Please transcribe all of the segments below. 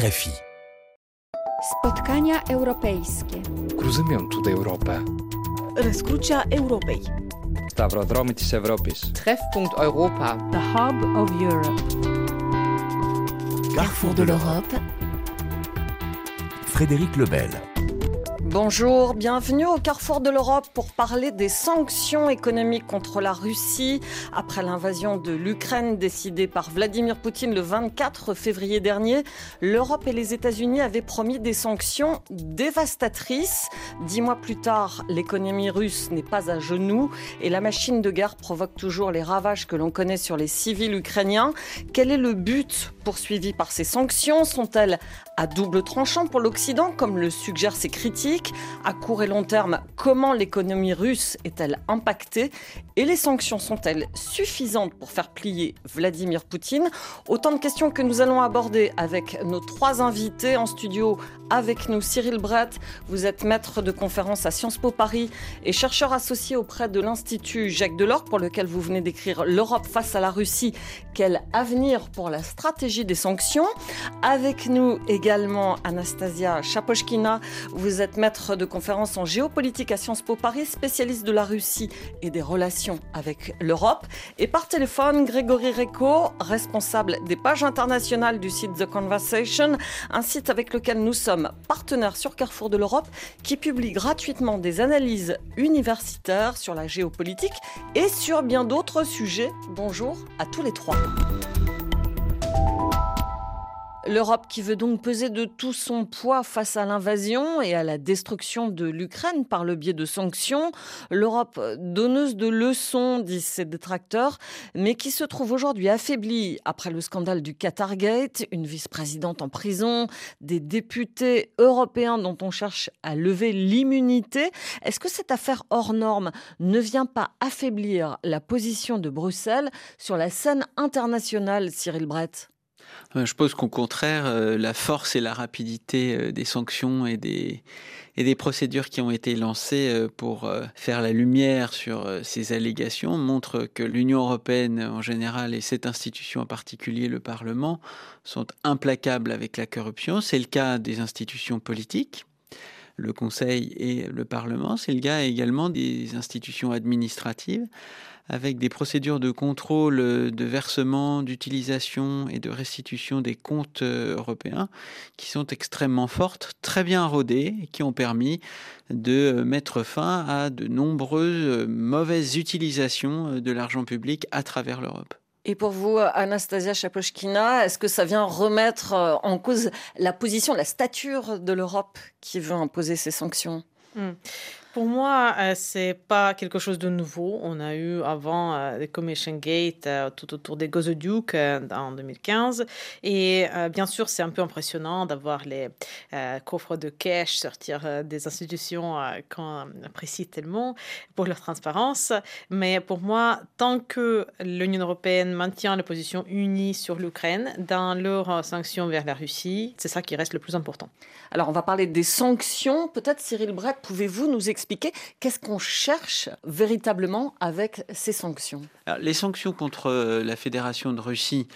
RFI. Spotkania europejskie. Cruzământul de Europa. Răscrucea Europei. Stavrodromy της Ευρώπης. Treffpunkt Europa. The Hub of Europe. Carrefour de l'Europe. Frédéric Lebel. Bonjour, bienvenue au carrefour de l'Europe pour parler des sanctions économiques contre la Russie après l'invasion de l'Ukraine décidée par Vladimir Poutine le 24 février dernier. L'Europe et les États-Unis avaient promis des sanctions dévastatrices. Dix mois plus tard, l'économie russe n'est pas à genoux et la machine de guerre provoque toujours les ravages que l'on connaît sur les civils ukrainiens. Quel est le but poursuivi par ces sanctions Sont-elles à double tranchant pour l'Occident, comme le suggèrent ces critiques? À court et long terme, comment l'économie russe est-elle impactée? Et les sanctions sont-elles suffisantes pour faire plier Vladimir Poutine? Autant de questions que nous allons aborder avec nos trois invités en studio. Avec nous, Cyril Brett, vous êtes maître de conférence à Sciences Po Paris et chercheur associé auprès de l'Institut Jacques Delors, pour lequel vous venez d'écrire L'Europe face à la Russie, quel avenir pour la stratégie des sanctions Avec nous également Anastasia Chapochkina, vous êtes maître de conférence en géopolitique à Sciences Po Paris, spécialiste de la Russie et des relations avec l'Europe. Et par téléphone, Grégory Reco, responsable des pages internationales du site The Conversation, un site avec lequel nous sommes partenaires sur Carrefour de l'Europe, qui publie gratuitement des analyses universitaires sur la géopolitique et sur bien d'autres sujets. Bonjour à tous les trois. L'Europe qui veut donc peser de tout son poids face à l'invasion et à la destruction de l'Ukraine par le biais de sanctions. L'Europe donneuse de leçons, disent ses détracteurs, mais qui se trouve aujourd'hui affaiblie après le scandale du Qatargate, une vice-présidente en prison, des députés européens dont on cherche à lever l'immunité. Est-ce que cette affaire hors norme ne vient pas affaiblir la position de Bruxelles sur la scène internationale, Cyril Brett? euh, je pense qu'au contraire, euh, la force et la rapidité euh, des sanctions et des, et des procédures qui ont été lancées pour faire la lumière sur ces allégations montrent que l'Union européenne en général et cette institution en particulier, le Parlement, sont implacables avec la corruption. C'est le cas des institutions politiques le Conseil et le Parlement. C'est le cas également des institutions administratives avec des procédures de contrôle de versement, d'utilisation et de restitution des comptes euh, européens qui sont extrêmement fortes, très bien rodées et qui ont permis de mettre fin à de nombreuses euh, mauvaises utilisations euh, de l'argent public à travers l'Europe. Et pour vous, Anastasia Chapochkina, est-ce que ça vient remettre en cause la position, la stature de l'Europe qui veut imposer ces sanctions? Hmm. Pour moi, euh, c'est pas quelque chose de nouveau. On a eu avant euh, les Commission Gate euh, tout autour des Gazoduc en 2015. Et bien sûr, c'est un peu impressionnant d'avoir les coffres de cash sortir des institutions qu'on apprécie tellement pour leur transparence. Mais pour moi, tant que l'Union européenne maintient la position unie sur l'Ukraine dans leurs sanctions vers la Russie, c'est ça qui reste le plus important. Alors, on va parler des sanctions. Peut-être, Cyril Brett, pouvez-vous nous expliquer qu'est-ce qu'on cherche véritablement avec ces sanctions? Les sanctions contre euh, la Fédération de Russie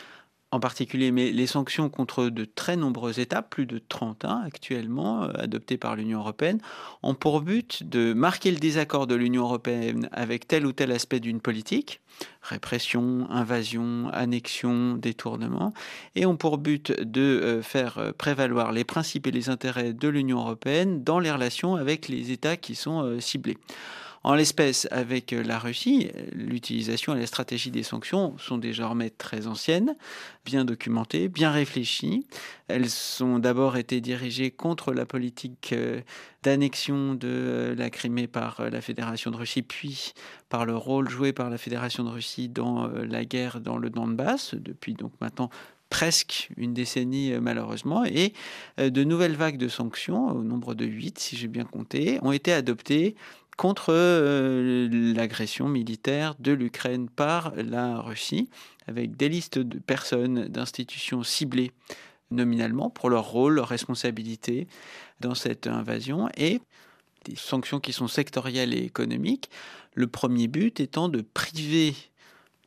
en particulier, mais les sanctions contre de très nombreux États, plus de 30 hein, actuellement, euh, adoptées par l'Union européenne, ont pour but de marquer le désaccord de l'Union européenne avec tel ou tel aspect d'une politique, répression, invasion, annexion, détournement, et ont pour but de euh, faire euh, prévaloir les principes et les intérêts de l'Union européenne dans les relations avec les États qui sont ciblés. En l'espèce, avec euh, la Russie, l'utilisation et la stratégie des sanctions sont désormais très anciennes, bien documentées, bien réfléchies. Elles ont d'abord été dirigées contre la politique euh, d'annexion de euh, la Crimée par la Fédération de Russie, puis par le rôle joué par la Fédération de Russie dans la guerre dans le Donbass, depuis donc maintenant presque une décennie malheureusement, et de nouvelles vagues de sanctions, au nombre de huit si j'ai bien compté, ont été adoptées contre euh, l'agression militaire de l'Ukraine par la Russie, avec des listes de personnes, d'institutions ciblées nominalement pour leur rôle, leur responsabilité dans cette invasion, et des sanctions qui sont sectorielles et économiques. Le premier but étant de priver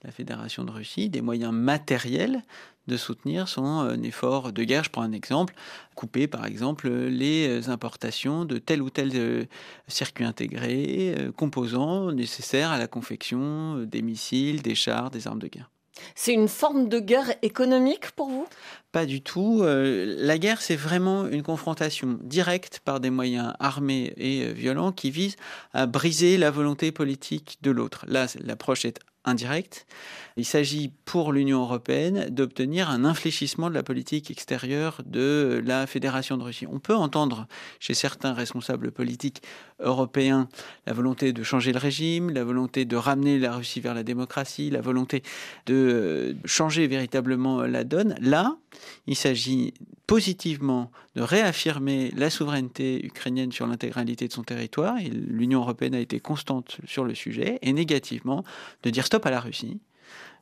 la Fédération de Russie des moyens matériels de soutenir son effort de guerre. Je prends un exemple, couper par exemple les importations de tel ou tel circuit intégré, composants nécessaires à la confection des missiles, des chars, des armes de guerre. C'est une forme de guerre économique pour vous? Pas du tout. Euh, la guerre, c'est vraiment une confrontation directe par des moyens armés et euh, violents qui visent à briser la volonté politique de l'autre. Là, l'approche est indirecte. Il s'agit pour l'Union européenne d'obtenir un infléchissement de la politique extérieure de la Fédération de Russie. On peut entendre chez certains responsables politiques européens la volonté de changer le régime, la volonté de ramener la Russie vers la démocratie, la volonté de changer véritablement la donne. Là, il s'agit positivement de réaffirmer la souveraineté ukrainienne sur l'intégralité de son territoire, et l'Union européenne a été constante sur le sujet, et négativement de dire stop à la Russie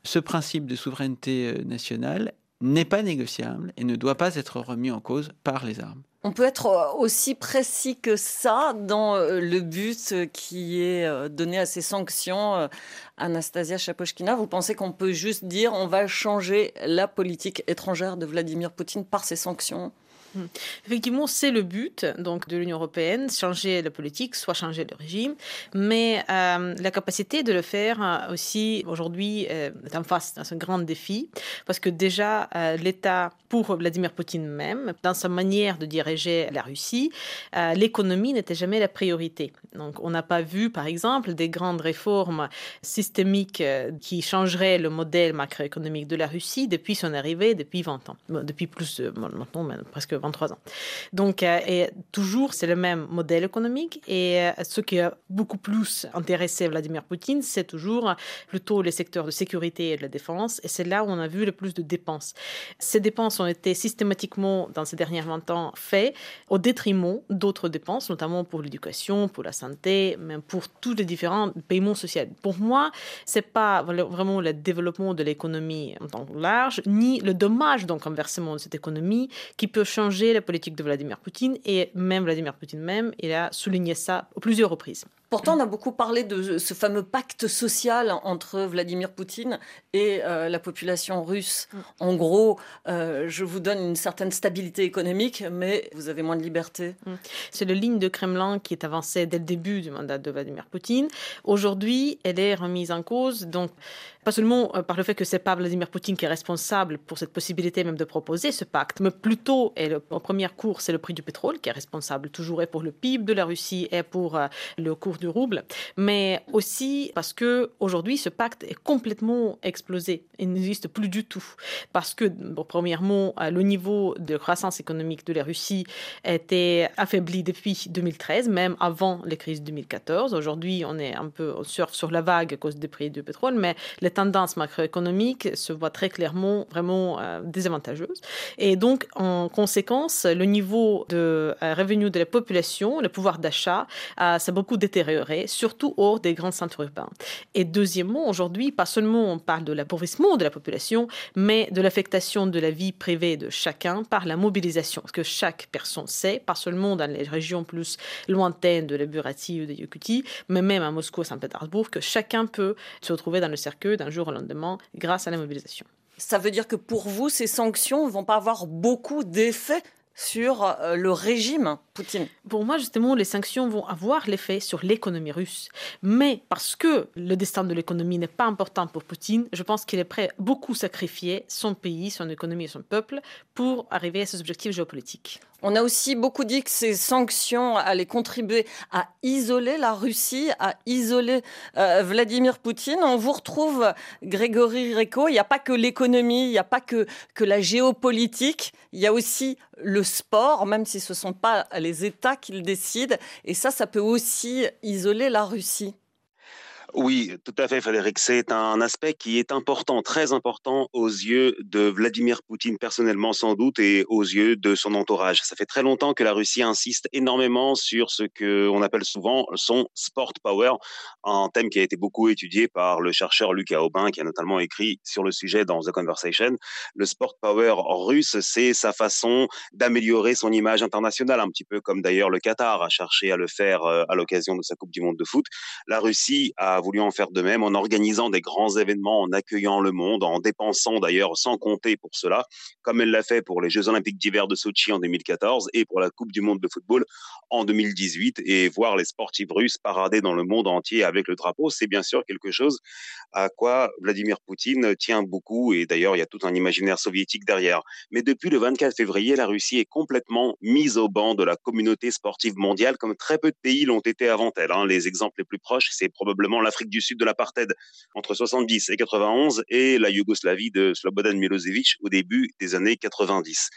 ce principe de souveraineté euh, nationale n'est pas négociable et ne doit pas être remis en cause par les armes. On peut être euh, aussi précis que ça dans euh, le but qui est donné à ces sanctions. Anastasia Chapochkina, vous pensez qu'on peut juste dire on va changer la politique étrangère de Vladimir Poutine par ces sanctions? Effectivement, c'est le but donc de l'Union européenne, changer la politique, soit changer le régime, mais euh, la capacité de le faire euh, aussi aujourd'hui euh, est en face d'un grand défi parce que déjà l'État pour Vladimir Poutine même, dans sa manière de diriger la Russie, l'économie n'était jamais la priorité. Donc on n'a pas vu par exemple des grandes réformes systémiques qui changeraient le modèle macroéconomique de la Russie depuis son arrivée, depuis 20 ans, depuis plus maintenant presque 20 23 ans. Donc, euh, et toujours, c'est le même modèle économique. Et euh, ce qui a beaucoup plus intéressé Vladimir Poutine, c'est toujours plutôt les secteurs de sécurité et de la défense. Et c'est là où on a vu le plus de dépenses. Ces dépenses ont été systématiquement, dans ces derniers 20 ans, faites au détriment d'autres dépenses, notamment pour l'éducation, pour la santé, même pour tous les différents paiements sociaux. Pour moi, c'est pas vraiment le développement de l'économie en tant que large, ni le dommage, donc, inversement, de cette économie qui peut changer la politique de Vladimir Poutine et même Vladimir Poutine même, il a souligné ça à plusieurs reprises. Pourtant, on a beaucoup parlé de ce fameux pacte social entre Vladimir Poutine et euh, la population russe. Mm. En gros, euh, je vous donne une certaine stabilité économique, mais vous avez moins de liberté. Mm. C'est la ligne de Kremlin qui est avancée dès le début du mandat de Vladimir Poutine. Aujourd'hui, elle est remise en cause, donc pas seulement euh, par le fait que c'est pas Vladimir Poutine qui est responsable pour cette possibilité même de proposer ce pacte, mais plutôt, et le, en première cours, c'est le prix du pétrole qui est responsable toujours et pour le PIB de la Russie et pour le cours du rouble, mais aussi parce que aujourd'hui ce pacte est complètement explosé. Il n'existe plus du tout parce que premièrement euh, le niveau de croissance économique de la Russie était affaibli depuis 2013, même avant les crises 2014. Aujourd'hui, on est un peu on surfe sur la vague à cause des prix du pétrole, mais les tendances macroéconomiques se voient très clairement vraiment euh, désavantageuses. Et donc, en conséquence, le niveau de euh, revenu de la population, le pouvoir d'achat, s'est beaucoup détérioré surtout hors des grands centres urbains. Et deuxièmement, aujourd'hui, pas seulement on parle de l'appauvrissement de la population, mais de l'affectation de la vie privée de chacun par la mobilisation. Parce que chaque personne sait, pas seulement dans les régions plus lointaines de la Burati ou de Yakutie, mais même à Moscou Saint-Pétersbourg, que chacun peut se retrouver dans le cercueil d'un jour au lendemain grâce à la mobilisation. Ça veut dire que pour vous, ces sanctions ne vont pas avoir beaucoup d'effets sur euh, le régime Poutine Pour moi, justement, les sanctions vont avoir l'effet sur l'économie russe. Mais parce que le destin de l'économie n'est pas important pour Poutine, je pense qu'il est prêt à beaucoup sacrifier son pays, son économie et son peuple pour arriver à ses objectifs géopolitiques. On a aussi beaucoup dit que ces sanctions allaient contribuer à isoler la Russie, à isoler euh, Vladimir Poutine. On vous retrouve, Grégory Reco, il n'y a pas que l'économie, il n'y a pas que, que la géopolitique, il y a aussi le sport, même si ce ne sont pas les États qui le décident. Et ça, ça peut aussi isoler la Russie. Oui, tout à fait, Frédéric. C'est un aspect qui est important, très important aux yeux de Vladimir Poutine personnellement sans doute et aux yeux de son entourage. Ça fait très longtemps que la Russie insiste énormément sur ce que on appelle souvent son sport power, un thème qui a été beaucoup étudié par le chercheur Lucas Aubin, qui a notamment écrit sur le sujet dans The Conversation. Le sport power russe, c'est sa façon d'améliorer son image internationale, un petit peu comme d'ailleurs le Qatar a cherché à le faire euh, à l'occasion de sa Coupe du Monde de foot. La Russie a voulu en faire de même en organisant des grands événements, en accueillant le monde, en dépensant d'ailleurs sans compter pour cela, comme elle l'a fait pour les Jeux olympiques d'hiver de Sochi en 2014 et pour la Coupe du monde de football en 2018 et voir les sportifs russes parader dans le monde entier avec le drapeau, c'est bien sûr quelque chose à quoi Vladimir Poutine tient beaucoup et d'ailleurs il y a tout un imaginaire soviétique derrière. Mais depuis le 24 février, la Russie est complètement mise au banc de la communauté sportive mondiale comme très peu de pays l'ont été avant elle. Hein. Les exemples les plus proches, c'est probablement l'Afrique du Sud de l'apartheid entre 70 et 91 et la Yougoslavie de Slobodan Milosevic au début des années 90.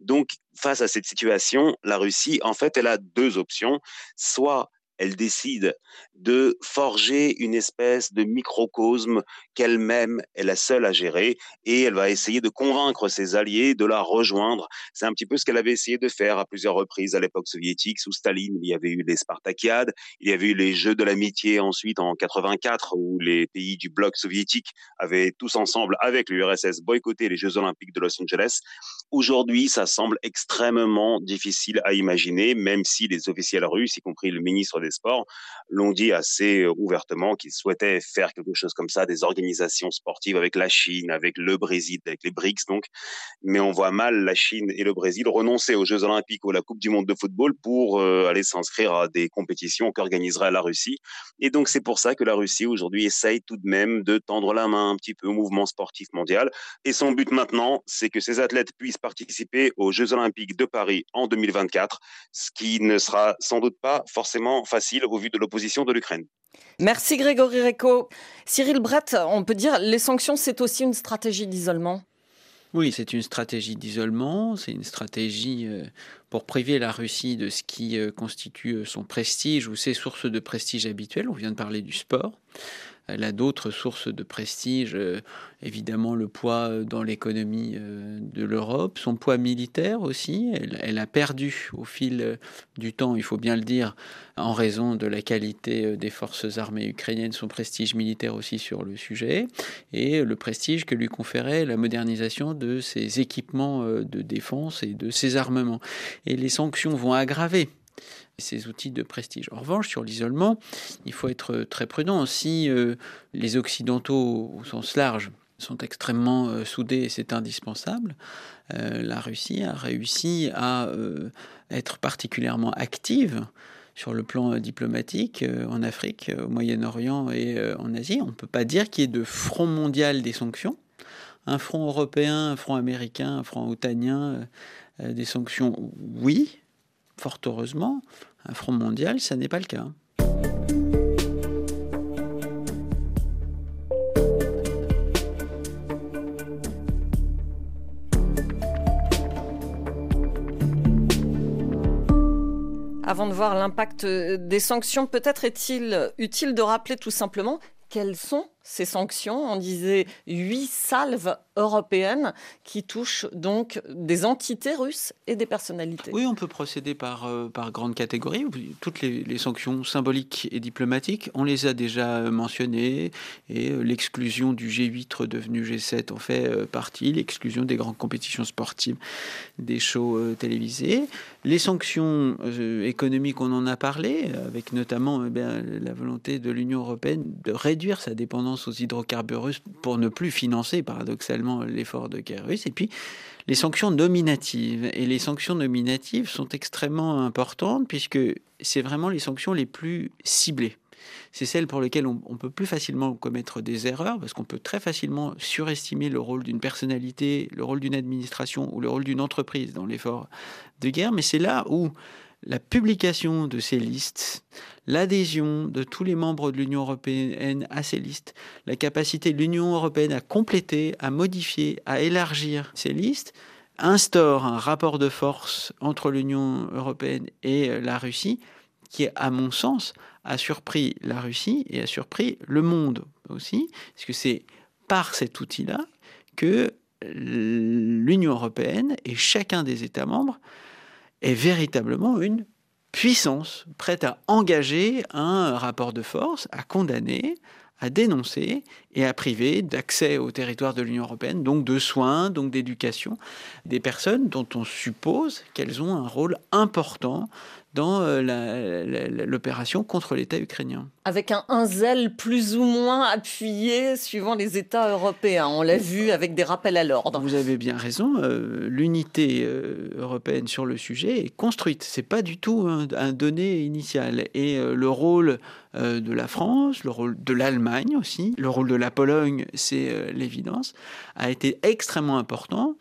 Donc face à cette situation, la Russie, en fait, elle a deux options. Soit elle décide de forger une espèce de microcosme qu'elle-même est la seule à gérer et elle va essayer de convaincre ses alliés de la rejoindre. C'est un petit peu ce qu'elle avait essayé de faire à plusieurs reprises à l'époque soviétique. Sous Staline, il y avait eu les Spartakiades, il y avait eu les Jeux de l'amitié ensuite en 84 où les pays du bloc soviétique avaient tous ensemble avec l'URSS boycotté les Jeux olympiques de Los Angeles. Aujourd'hui, ça semble extrêmement difficile à imaginer, même si les officiels russes, y compris le ministre des Sports, l'ont dit assez euh, ouvertement qu'ils souhaitaient faire quelque chose comme ça, des organisations sportives avec la Chine, avec le Brésil, avec les BRICS donc. Mais on voit mal la Chine et le Brésil renoncer aux Jeux Olympiques ou à la Coupe du Monde de football pour euh, aller s'inscrire à des compétitions qu'organiserait la Russie. Et donc c'est pour ça que la Russie aujourd'hui essaye tout de même de tendre la main un petit peu au mouvement sportif mondial. Et son but maintenant, c'est que ces athlètes puissent participer aux Jeux Olympiques de Paris en 2024, ce qui ne sera sans doute pas forcément facile au vu de l'opposition de l'Ukraine. Merci Grégory Reco. Cyril Brett, on peut dire les sanctions, c'est aussi une stratégie d'isolement? Oui, c'est une stratégie d'isolement, c'est une stratégie euh, pour priver la Russie de ce qui euh, constitue euh, son prestige ou ses sources de prestige habituelles. On vient de parler du sport. Elle a d'autres sources de prestige, euh, évidemment le poids euh, dans l'économie euh, de l'Europe, son poids militaire aussi. Elle, a perdu au fil du temps, il faut bien le dire, en raison de la qualité des forces armées ukrainiennes, son prestige militaire aussi sur le sujet, et le prestige que lui conférait la modernisation de ses équipements de défense et de ses armements. Et les sanctions vont aggraver ces outils de prestige. En revanche, sur l'isolement, il faut être très prudent. Si euh, les Occidentaux, au sens large, sont extrêmement euh, soudés et c'est indispensable, euh, la Russie a réussi à être particulièrement active sur le plan diplomatique en Afrique, au Moyen-Orient et en Asie. On ne peut pas dire qu'il y ait de front mondial des sanctions. Un front européen, un front américain, un front otanien, des sanctions, oui, fort heureusement, un front mondial, ça n'est pas le cas. Avant de voir l'impact des sanctions, peut-être est-il utile de rappeler tout simplement quelles sont ces sanctions. On disait huit salves européennes qui touchent donc des entités russes et des personnalités. Oui, on peut procéder par, euh, par grande catégorie. Toutes les, sanctions symboliques et diplomatiques, on les a déjà mentionnées. Et euh, l'exclusion du G8 redevenu G7 en fait euh, partie. L'exclusion des grandes compétitions sportives, des shows télévisés. Les sanctions économiques, on en a parlé, avec notamment eh la volonté de l'Union européenne de réduire sa dépendance aux hydrocarbures pour ne plus financer paradoxalement l'effort de guerre russe. Et puis les sanctions nominatives. Et les sanctions nominatives sont extrêmement importantes puisque c'est vraiment les sanctions les plus ciblées. C'est celles pour lesquelles on, peut plus facilement commettre des erreurs parce qu'on peut très facilement surestimer le rôle d'une personnalité, le rôle d'une administration ou le rôle d'une entreprise dans l'effort de guerre. Mais c'est là où la publication de ces listes, l'adhésion de tous les membres de l'Union européenne à ces listes, la capacité de l'Union européenne à compléter, à modifier, à élargir ces listes, instaure un rapport de force entre l'Union européenne et la Russie qui, à mon sens, a surpris la Russie et a surpris le monde aussi, parce que c'est par cet outil-là que l'Union européenne et chacun des États membres est véritablement une puissance prête à engager un rapport de force, à condamner, à dénoncer et à priver d'accès au territoire de l'Union européenne, donc de soins, donc d'éducation, des personnes dont on suppose qu'elles ont un rôle important dans l'opération contre l'État ukrainien. Avec un, un, zèle plus ou moins appuyé suivant les États européens. On l'a vu avec des rappels à l'ordre. Vous avez bien raison. L'unité européenne sur le sujet est construite. C'est pas du tout un, un donné initial. Et le rôle de la France, le rôle de l'Allemagne aussi, le rôle de la Pologne, c'est l'évidence, a été extrêmement important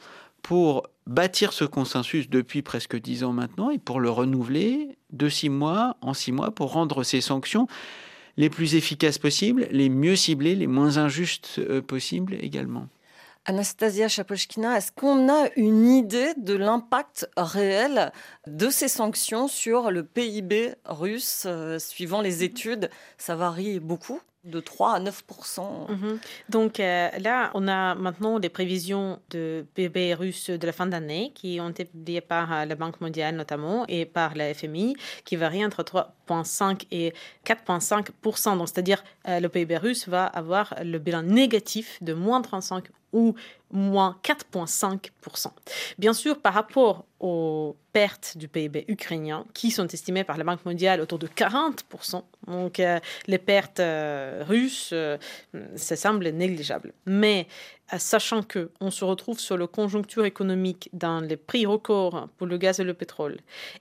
pour bâtir ce consensus depuis presque dix ans maintenant et pour le renouveler de six mois en six mois pour rendre ces sanctions les plus efficaces possibles, les mieux ciblées, les moins injustes euh, possibles également. Anastasia Chapochkina, est-ce qu'on a une idée de l'impact réel de ces sanctions sur le PIB russe euh, Suivant les études, ça varie beaucoup de 3 à 9 mhm. Donc euh, là, on a maintenant les prévisions de PIB russe de la fin d'année qui ont été publiées par euh, la Banque mondiale notamment et par la FMI qui varient entre 3,5 et 4,5% Donc c'est-à-dire euh, le PIB russe va avoir le bilan négatif de moins 35 ou moins 4,5%. Bien sûr, par rapport aux pertes du PIB ukrainien, qui sont estimées par la Banque mondiale autour de 40%, donc euh, les pertes euh, russes, euh, ça semble négligeable. Mais sachant que on se retrouve sur la conjoncture économique dans les prix records pour le gaz et le pétrole,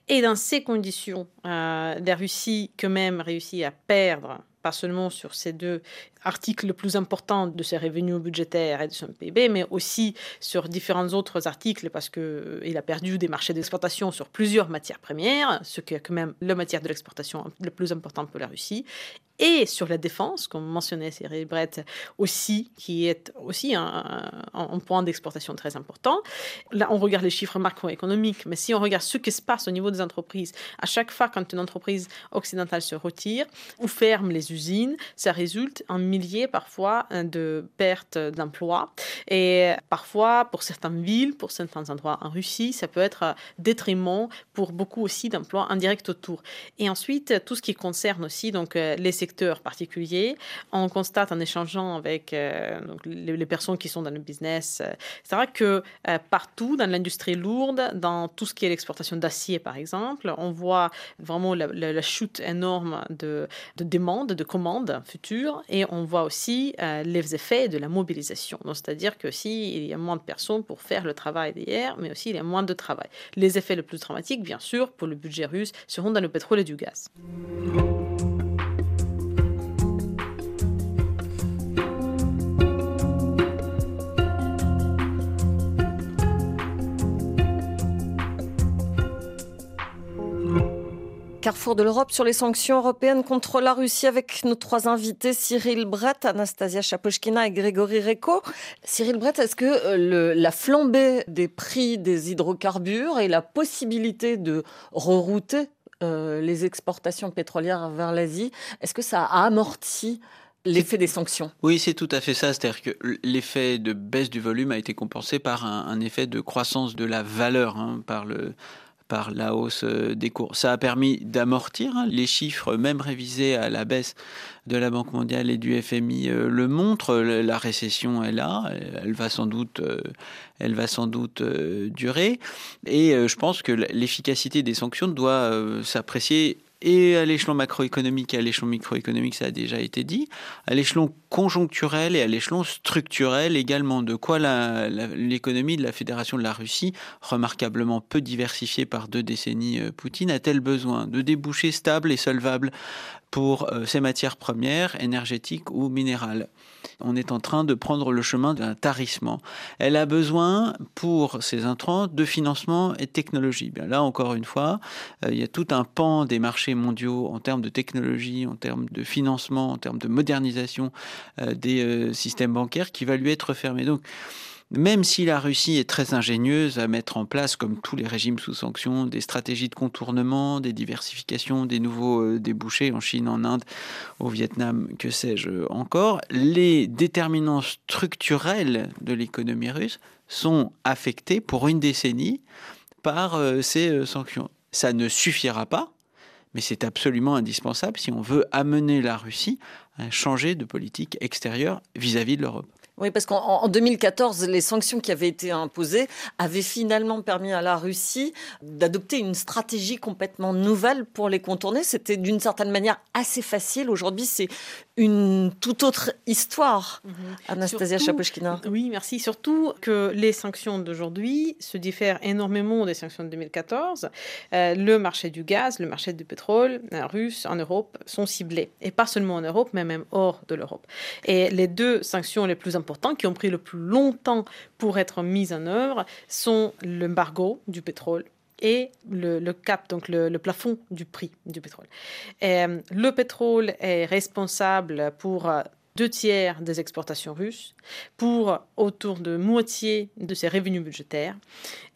et dans ces conditions, la Russie quand même réussit à perdre pas seulement sur ces deux articles les plus importants de ses revenus budgétaires et de son PIB, mais aussi sur différents autres articles parce qu'il euh, a perdu des marchés d'exportation sur plusieurs matières premières, ce qui est quand même la matière de l'exportation le plus important pour la Russie et sur la défense, comme mentionnait Cyril Brett aussi, qui est aussi un, point d'exportation très important. Là, on regarde les chiffres macroéconomiques, mais si on regarde ce qui se passe au niveau des entreprises, à chaque fois quand une entreprise occidentale se retire ou ferme les usines, ça résulte en milliers parfois de pertes d'emplois. Et parfois, pour certaines villes, pour certains endroits en Russie, ça peut être détriment pour beaucoup aussi d'emplois indirects autour. Et ensuite, tout ce qui concerne aussi donc, les secteurs particuliers. On constate en échangeant avec euh, les, personnes qui sont dans le business, euh, c'est vrai que euh, partout dans l'industrie lourde, dans tout ce qui est l'exportation d'acier par exemple, on voit vraiment la, chute énorme de, de demandes, de commandes futures, et on voit aussi les effets de la mobilisation. C'est-à-dire que si il y a moins de personnes pour faire le travail d'hier, mais aussi il y a moins de travail. Les effets les plus dramatiques, bien sûr, pour le budget russe, seront dans le pétrole et du gaz. Carrefour de l'Europe sur les sanctions européennes contre la Russie avec nos trois invités, Cyril Brett, Anastasia Chapochkina et Grégory Reco. Cyril Brett, est-ce que euh, la flambée des prix des hydrocarbures et la possibilité de rerouter euh, les exportations pétrolières vers l'Asie, est-ce que ça a amorti l'effet des sanctions? Oui, c'est tout à fait ça. C'est-à-dire que l'effet de baisse du volume a été compensé par un, effet de croissance de la valeur, hein, par le, par la hausse euh, des cours. Ça a permis d'amortir hein, les chiffres, même révisés à la baisse de la Banque mondiale et du FMI euh, le montrent. La récession est là, elle va sans doute, euh, elle va sans doute durer. Et je pense que l'efficacité des sanctions doit s'apprécier et à l'échelon macroéconomique et à l'échelon microéconomique, ça a déjà été dit, à l'échelon conjoncturel et à l'échelon structurel également. De quoi l'économie de la Fédération de la Russie, remarquablement peu diversifiée par deux décennies euh, Poutine, a-t-elle besoin de débouchés stables et solvables pour euh, ces matières premières, énergétiques ou minérales? On est en train de prendre le chemin d'un tarissement. Elle a besoin, pour ces intrants, de financement et de technologie. Bien là, encore une fois, euh, il y a tout un pan des marchés mondiaux en termes de technologie, en termes de financement, en termes de modernisation euh, des systèmes bancaires qui va lui être fermé. Même si la Russie est très ingénieuse à mettre en place, comme tous les régimes sous sanctions, des stratégies de contournement, des diversifications, des nouveaux euh, débouchés en Chine, en Inde, au Vietnam, que sais-je encore, les déterminants structurels de l'économie russe sont affectés pour une décennie par euh, ces euh, sanctions. Ça ne suffira pas, mais c'est absolument indispensable si on veut amener la Russie à changer de politique extérieure vis-à-vis -vis de l'Europe. Oui, parce qu'en 2014, les sanctions qui avaient été imposées avaient finalement permis à la Russie d'adopter une stratégie complètement nouvelle pour les contourner. C'était d'une certaine manière assez facile. Aujourd'hui, c'est une toute autre histoire. Mhm. Anastasia Chapochkina. Oui, merci. Surtout que les sanctions d'aujourd'hui se diffèrent énormément des sanctions de 2014. Euh, le marché du gaz, le marché du pétrole euh, russe en Europe sont ciblés. Et pas seulement en Europe, mais même hors de l'Europe. Et les deux sanctions les plus importantes qui ont pris le plus longtemps pour être mises en œuvre sont l'embargo du pétrole et le, cap, donc le, plafond du prix du pétrole. Euh, le pétrole est responsable pour euh, deux tiers des exportations russes, pour autour de moitié de ses revenus budgétaires.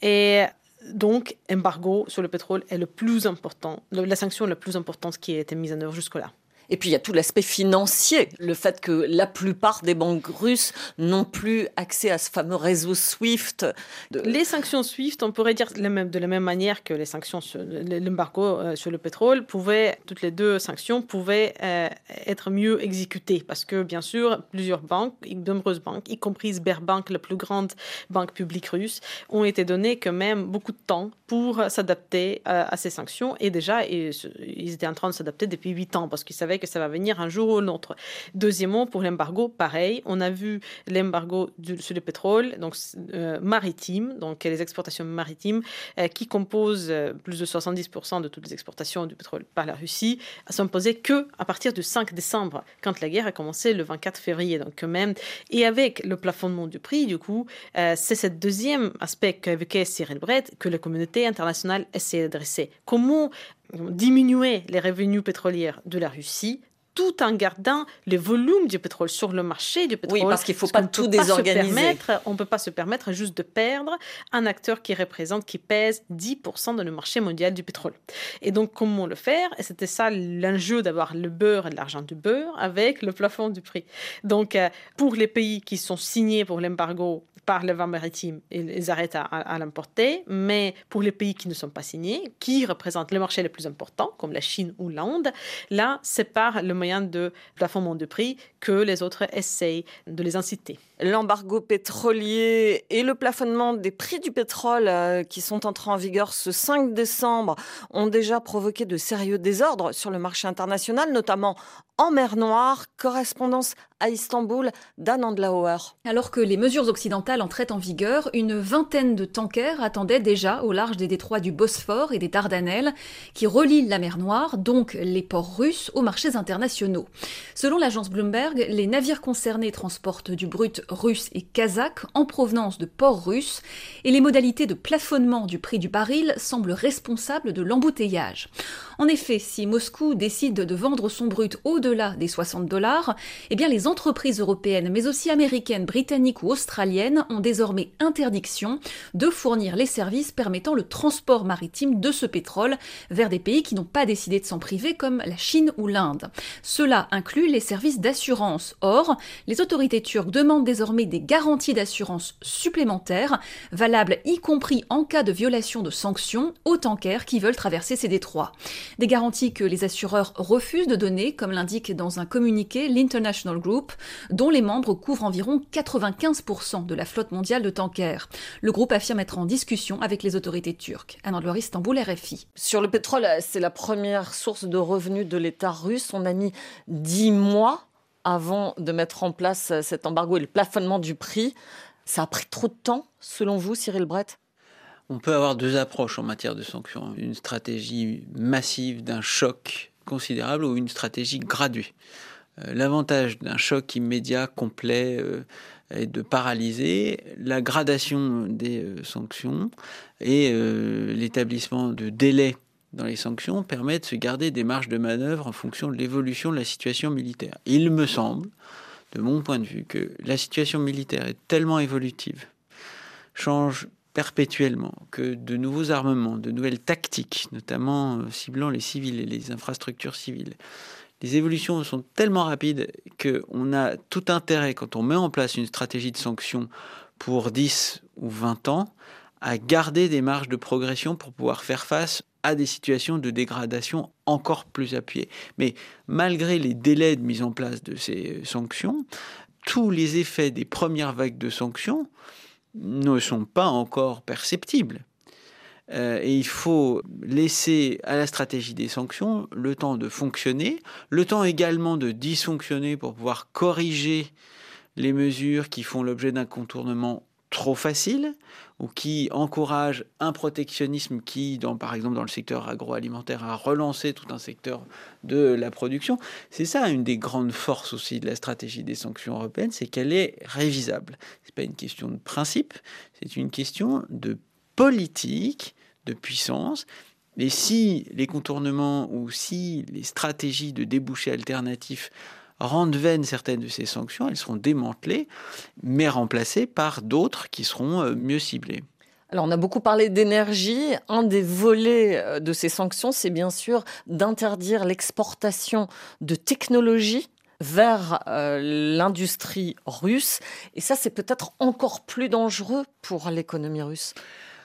Et donc, embargo sur le pétrole est le plus important, la sanction la plus importante qui a été mise en œuvre jusque-là. Et puis il y a tout l'aspect financier, le fait que la plupart des banques russes n'ont plus accès à ce fameux réseau SWIFT. Les sanctions SWIFT, on pourrait dire de la même manière que les sanctions, l'embargo euh, sur le pétrole, pouvaient, toutes les deux sanctions pouvaient euh, être mieux exécutées parce que bien sûr, plusieurs banques, de nombreuses banques, y compris Sberbank, la plus grande banque publique russe, ont été données quand même beaucoup de temps pour s'adapter euh, à ces sanctions et déjà ils étaient en train de s'adapter depuis huit ans parce qu'ils savaient que ça va venir un jour ou l'autre. Deuxièmement, pour l'embargo, pareil, on a vu l'embargo sur le pétrole, donc euh, maritime, donc les exportations maritimes, euh, qui composent euh, plus de 70% de toutes les exportations du pétrole par la Russie, sont posées que à partir du 5 décembre, quand la guerre a commencé le 24 février. Donc même, et avec le plafonnement du prix, du coup, c'est ce deuxième aspect qu'évoquait Cyril Brett que la communauté internationale essaie d'adresser. Comment diminuer les revenus pétroliers de la Russie tout en gardant le volume du pétrole sur le marché du pétrole. Oui, parce qu'il ne faut pas tout désorganiser. on ne peut pas se permettre juste de perdre un acteur qui représente, qui pèse 10% dans le marché mondial du pétrole. Et donc, comment le faire? Et c'était ça l'enjeu d'avoir le beurre et l'argent du beurre avec le plafond du prix. Donc, euh, pour les pays qui sont signés pour l'embargo par le vent maritime, ils arrêtent à, l'importer. Mais pour les pays qui ne sont pas signés, qui représentent le marché le plus important, comme la Chine ou l'Inde, là, c'est par le moyen de plafonnement de prix que les autres essayent de les inciter. L'embargo pétrolier et le plafonnement des prix du pétrole euh, qui sont entrés en vigueur ce 5 décembre ont déjà provoqué de sérieux désordres sur le marché international, notamment en mer Noire. Correspondance à Istanbul d'Anne Andlauer. Alors que les mesures occidentales entraient en vigueur, une vingtaine de tankers attendaient déjà au large des détroits du Bosphore et des Dardanelles, qui relient la mer Noire, donc les ports russes, aux marchés internationaux. Selon l'agence Bloomberg, les navires concernés transportent du brut russe et kazakh en provenance de ports russes, et les modalités de plafonnement du prix du baril semblent responsables de l'embouteillage. En effet, si Moscou décide de vendre son brut au-delà des 60 dollars, eh bien les entreprises européennes, mais aussi américaines, britanniques ou australiennes, ont désormais interdiction de fournir les services permettant le transport maritime de ce pétrole vers des pays qui n'ont pas décidé de s'en priver, comme la Chine ou l'Inde. Cela inclut les services d'assurance. Or, les autorités turques demandent désormais des garanties d'assurance supplémentaires, valables y compris en cas de violation de sanctions aux tankers qui veulent traverser ces détroits. Des garanties que les assureurs refusent de donner, comme l'indique dans un communiqué l'International Group dont les membres couvrent environ 95% de la flotte mondiale de tankers. Le groupe affirme être en discussion avec les autorités turques. Anne Istanbul, RFI. Sur le pétrole, c'est la première source de revenus de l'État russe. On a mis 10 mois avant de mettre en place cet embargo et le plafonnement du prix. Ça a pris trop de temps, selon vous, Cyril Brett? On peut avoir deux approches en matière de sanctions. Une stratégie massive d'un choc considérable ou une stratégie graduée. Euh, l'avantage d'un choc immédiat, complet, euh, est de paralyser la gradation des euh, sanctions et l'établissement de délais dans les sanctions permet de se garder des marges de manœuvre en fonction de l'évolution de la situation militaire. Il me semble, de mon point de vue, que la situation militaire est tellement évolutive, change perpétuellement, que de nouveaux armements, de nouvelles tactiques, notamment ciblant les civils et les infrastructures civiles, les évolutions sont tellement rapides qu'on a tout intérêt, quand on met en place une stratégie de sanctions pour 10 ou 20 ans, à garder des marges de progression pour pouvoir faire face à des situations de dégradation encore plus appuyées. Mais malgré les délais de mise en place de ces sanctions, tous les effets des premières vagues de sanctions ne sont pas encore perceptibles. Euh, et il faut laisser à la stratégie des sanctions le temps de fonctionner, le temps également de dysfonctionner pour pouvoir corriger les mesures qui font l'objet d'un contournement trop facile ou qui encouragent un protectionnisme qui, par exemple dans le secteur agroalimentaire, a relancé tout un secteur de la production. C'est ça une des grandes forces aussi de la stratégie des sanctions européennes, c'est qu'elle est révisable. C'est pas une question de principe, c'est une question de politique puissance. Mais si les contournements ou si les stratégies de débouchés alternatifs rendent vaines certaines de ces sanctions, elles seront démantelées, mais remplacées par d'autres qui seront euh, mieux ciblées. Alors on a beaucoup parlé d'énergie. Un des volets euh, de ces sanctions, c'est bien sûr d'interdire l'exportation de technologies vers euh, l'industrie russe. Et ça, c'est peut-être encore plus dangereux pour l'économie russe.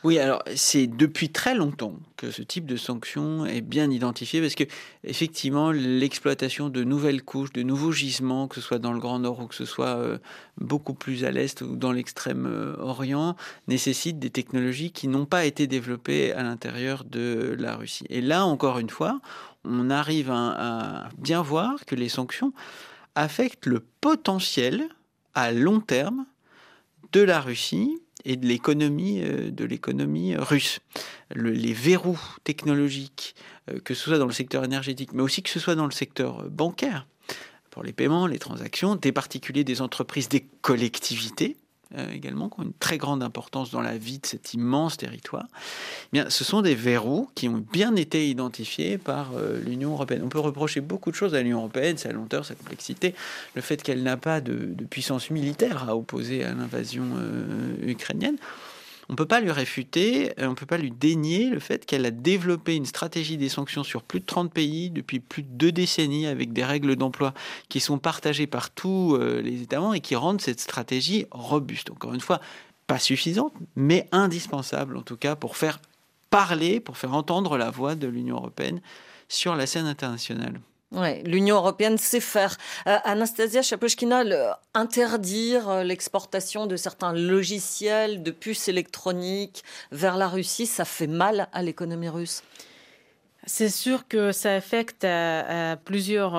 Oui, alors c'est depuis très longtemps que ce type de sanction est bien identifié parce que effectivement l'exploitation de nouvelles couches, de nouveaux gisements, que ce soit dans le Grand Nord ou que ce soit euh, beaucoup plus à l'est ou dans l'extrême euh, Orient, nécessite des technologies qui n'ont pas été développées à l'intérieur de la Russie. Et là, encore une fois, on arrive à bien voir que les sanctions affectent le potentiel à long terme de la Russie et de l'économie euh, de l'économie russe. les verrous technologiques, euh, que ce soit dans le secteur énergétique, mais aussi que ce soit dans le secteur bancaire, pour les paiements, les transactions, des particuliers, des entreprises, des collectivités, euh, également, qui ont une très grande importance dans la vie de cet immense territoire, eh bien, ce sont des verrous qui ont bien été identifiés par euh, l'Union européenne. On peut reprocher beaucoup de choses à l'Union européenne, sa lenteur, sa complexité, le fait qu'elle n'a pas de, puissance militaire à opposer à l'invasion euh, ukrainienne on ne peut pas lui réfuter, euh, on ne peut pas lui dénier le fait qu'elle a développé une stratégie des sanctions sur plus de 30 pays depuis plus de deux décennies avec des règles d'emploi qui sont partagées par tous euh, les États membres et qui rendent cette stratégie robuste. Encore une fois, pas suffisante, mais indispensable en tout cas pour faire parler, pour faire entendre la voix de l'Union européenne sur la scène internationale. L'Union européenne sait faire. Euh, Anastasia Chapochkina, interdire euh, l'exportation de certains logiciels, de puces électroniques vers la Russie, ça fait mal à l'économie russe. C'est sûr que ça affecte euh, plusieurs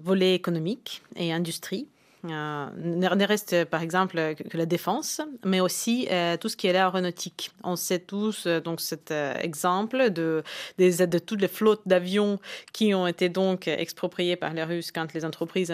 volets économiques et industries. Euh, ne reste par exemple que la défense, mais aussi euh, tout ce qui est l'aéronautique. On sait tous euh, donc cet exemple de toutes les flottes d'avions qui ont été donc expropriées par les Russes quand les entreprises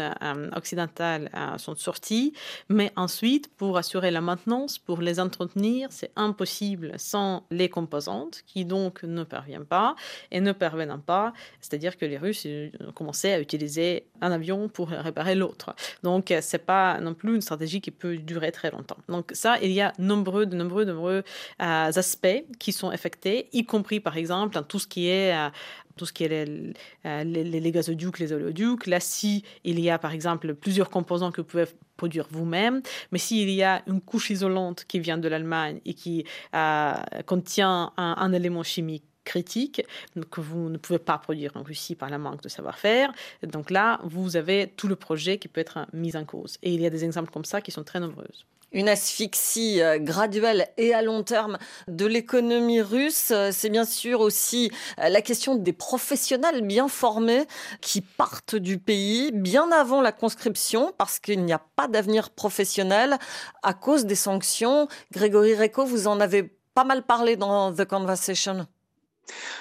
occidentales sont sorties. Mais ensuite, pour assurer la maintenance, pour les entretenir, c'est impossible sans les composantes qui donc ne parviennent pas et ne parviennent pas. C'est-à-dire que les Russes ont commencé à utiliser un avion pour réparer l'autre. Donc c'est pas non plus une stratégie qui peut durer très longtemps. Donc ça, il y a nombreux, de nombreux, nombreux euh, aspects qui sont affectés, y compris par exemple dans tout ce qui est euh, tout ce qui est les, euh, les, les, gazoducs, les oléoducs. Là, si il y a par exemple plusieurs composants que vous pouvez produire vous-même, mais s'il y a une couche isolante qui vient de l'Allemagne et qui contient un élément chimique critique que vous ne pouvez pas produire en Russie par la manque de savoir-faire. Donc là, vous avez tout le projet qui peut être mis en cause. Et il y a des exemples comme ça qui sont très nombreuses une asphyxie euh, graduelle et à long terme de l'économie russe. Euh, c'est bien sûr aussi euh, la question des professionnels bien formés qui partent du pays bien avant la conscription parce qu'il n'y a pas d'avenir professionnel à cause des sanctions. Grégory Reco, vous en avez pas mal parlé dans The Conversation.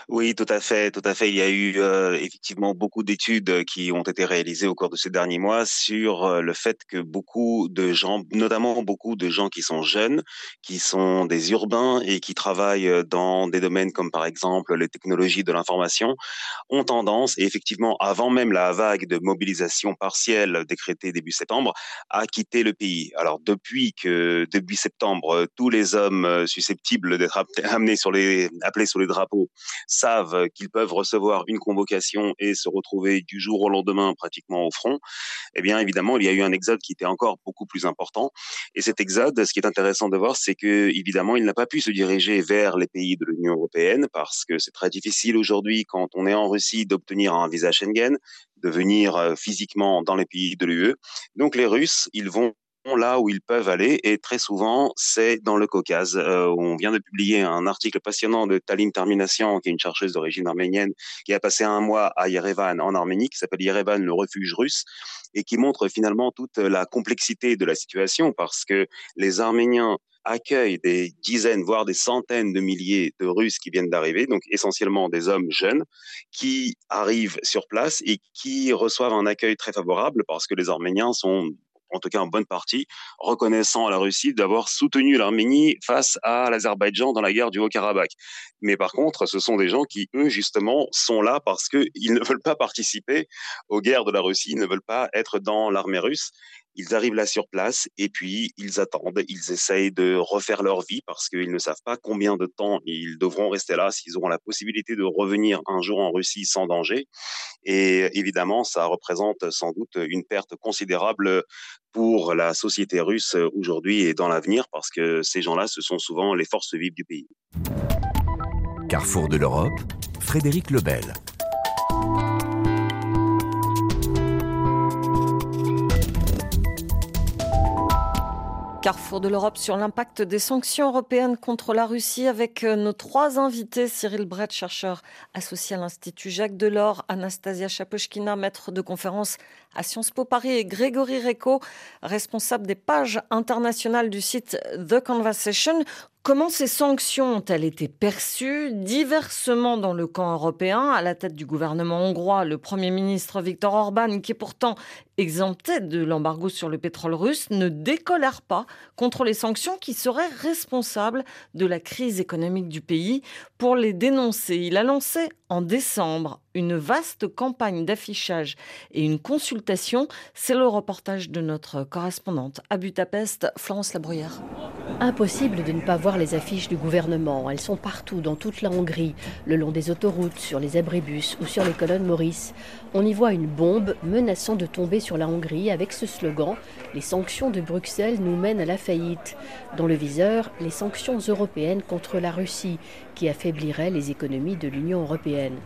Oui, tout à fait, tout à fait. Il y a eu euh, effectivement beaucoup d'études qui ont été réalisées au cours de ces derniers mois sur euh, le fait que beaucoup de gens, notamment beaucoup de gens qui sont jeunes, qui sont des urbains et qui travaillent euh, dans des domaines comme par exemple les technologies de l'information, ont tendance, et effectivement avant même la vague de mobilisation partielle décrétée début septembre, à quitter le pays. Alors depuis que début septembre, tous les hommes susceptibles d'être amenés sur les appelés sur les drapeaux savent qu'ils peuvent recevoir une convocation et se retrouver du jour au lendemain pratiquement au front, eh bien évidemment, il y a eu un exode qui était encore beaucoup plus important. Et cet exode, ce qui est intéressant de voir, c'est que évidemment, il n'a pas pu se diriger vers les pays de l'Union européenne parce que c'est très difficile aujourd'hui quand on est en Russie d'obtenir un visa Schengen, de venir euh, physiquement dans les pays de l'UE. Donc les Russes, ils vont là où ils peuvent aller et très souvent c'est dans le Caucase. Euh, on vient de publier un article passionnant de Talim Termination, qui est une chercheuse d'origine arménienne, qui a passé un mois à Yerevan en Arménie, qui s'appelle Yerevan le refuge russe, et qui montre finalement toute la complexité de la situation parce que les Arméniens accueillent des dizaines, voire des centaines de milliers de Russes qui viennent d'arriver, donc essentiellement des hommes jeunes, qui arrivent sur place et qui reçoivent un accueil très favorable parce que les Arméniens sont en tout cas en bonne partie, reconnaissant à la Russie d'avoir soutenu l'Arménie face à l'Azerbaïdjan dans la guerre du Haut-Karabakh. Mais par contre, ce sont des gens qui, eux, justement, sont là parce qu'ils ne veulent pas participer aux guerres de la Russie, ils ne veulent pas être dans l'armée russe. Ils arrivent là sur place et puis ils attendent, ils essayent de refaire leur vie parce qu'ils ne savent pas combien de temps ils devront rester là, s'ils auront la possibilité de revenir un jour en Russie sans danger. Et évidemment, ça représente sans doute une perte considérable pour la société russe aujourd'hui et dans l'avenir parce que ces gens-là, ce sont souvent les forces vives du pays. Carrefour de l'Europe, Frédéric Lebel. Carrefour de l'Europe sur l'impact des sanctions européennes contre la Russie avec euh, nos trois invités. Cyril Brett, chercheur associé à l'Institut Jacques Delors, Anastasia Chapochkina, maître de conférence à Sciences Po Paris et Grégory Reco, responsable des pages internationales du site The Conversation. Comment ces sanctions ont-elles été perçues diversement dans le camp européen À la tête du gouvernement hongrois, le Premier ministre Viktor Orban, qui est pourtant exempté de l'embargo sur le pétrole russe, ne décolère pas contre les sanctions qui seraient responsables de la crise économique du pays. Pour les dénoncer, il a lancé en décembre une vaste campagne d'affichage et une consultation. C'est le reportage de notre correspondante à Budapest, Florence Labruyère. Impossible de ne pas voir les affiches du gouvernement. Elles sont partout, dans toute la Hongrie, le long des autoroutes, sur les abribus ou sur les colonnes Maurice. On y voit une bombe menaçant de tomber sur la Hongrie avec ce slogan Les sanctions de Bruxelles nous mènent à la faillite. Dans le viseur, les sanctions européennes contre la Russie, qui affaibliraient les économies de l'Union européenne.